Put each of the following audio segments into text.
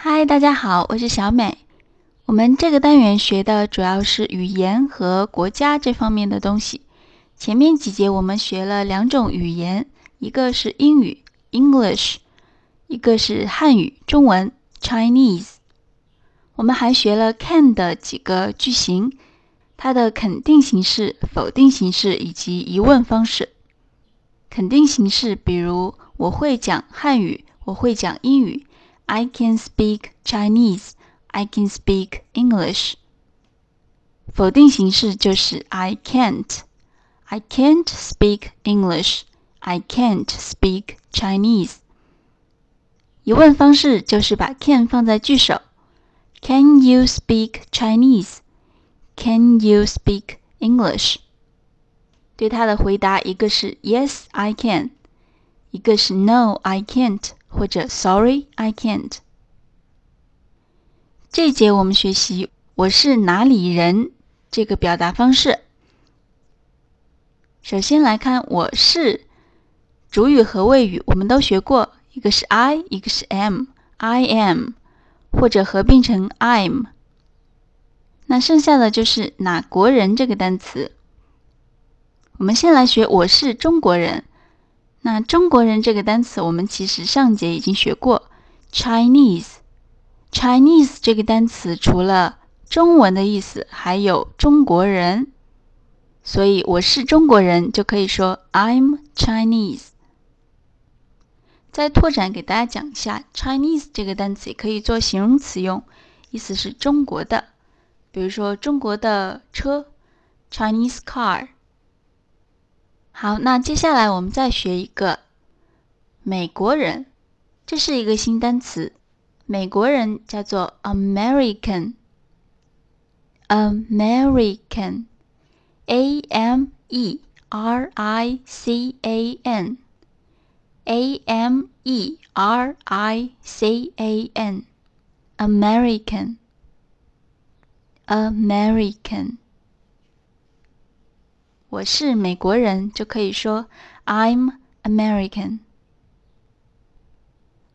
嗨，大家好，我是小美。我们这个单元学的主要是语言和国家这方面的东西。前面几节我们学了两种语言，一个是英语 （English），一个是汉语中文 （Chinese）。我们还学了 can 的几个句型，它的肯定形式、否定形式以及疑问方式。肯定形式，比如我会讲汉语，我会讲英语 ，I can speak Chinese。I can speak English。否定形式就是 I can't。I can't speak English. I can't speak Chinese. 疑问方式就是把 can 放在句首。Can you speak Chinese? Can you speak English? 对他的回答，一个是 Yes, I can，一个是 No, I can't， 或者 Sorry, I can't。这节我们学习“我是哪里人”这个表达方式。首先来看“我是”主语和谓语，我们都学过，一个是 I，一个是 am，I am，或者合并成 I'm。那剩下的就是哪国人这个单词。我们先来学“我是中国人”。那中国人这个单词，我们其实上节已经学过，Chinese。Chinese 这个单词除了中文的意思，还有中国人，所以我是中国人就可以说 I'm Chinese。再拓展给大家讲一下，Chinese 这个单词也可以做形容词用，意思是中国的，比如说中国的车，Chinese car。好，那接下来我们再学一个美国人，这是一个新单词。美国人叫做 American，American，A M E R I C A N，A M E R I C A N，American，American。我是美国人，就可以说 I'm American。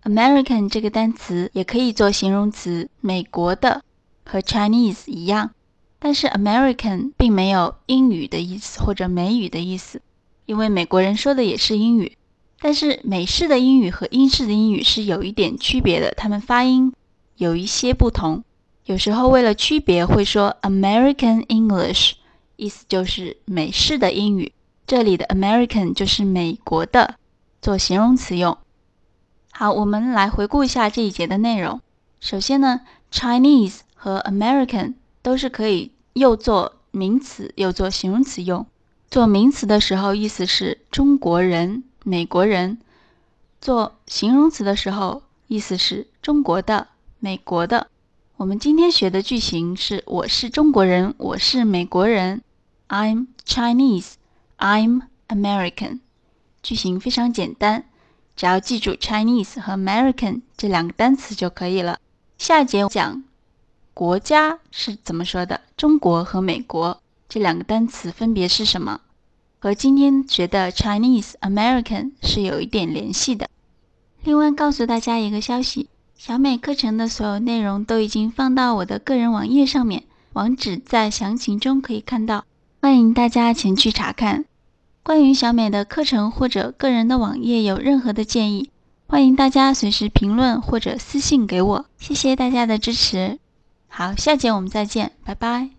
American 这个单词也可以做形容词，美国的和 Chinese 一样，但是 American 并没有英语的意思或者美语的意思，因为美国人说的也是英语，但是美式的英语和英式的英语是有一点区别的，它们发音有一些不同，有时候为了区别会说 American English，意思就是美式的英语，这里的 American 就是美国的，做形容词用。好，我们来回顾一下这一节的内容。首先呢，Chinese 和 American 都是可以又做名词又做形容词用。做名词的时候，意思是中国人、美国人；做形容词的时候，意思是中国的、美国的。我们今天学的句型是：我是中国人，我是美国人。I'm Chinese. I'm American. 句型非常简单。只要记住 Chinese 和 American 这两个单词就可以了。下一节讲国家是怎么说的，中国和美国这两个单词分别是什么，和今天学的 Chinese、American 是有一点联系的。另外告诉大家一个消息，小美课程的所有内容都已经放到我的个人网页上面，网址在详情中可以看到，欢迎大家前去查看。关于小美的课程或者个人的网页有任何的建议，欢迎大家随时评论或者私信给我。谢谢大家的支持。好，下节我们再见，拜拜。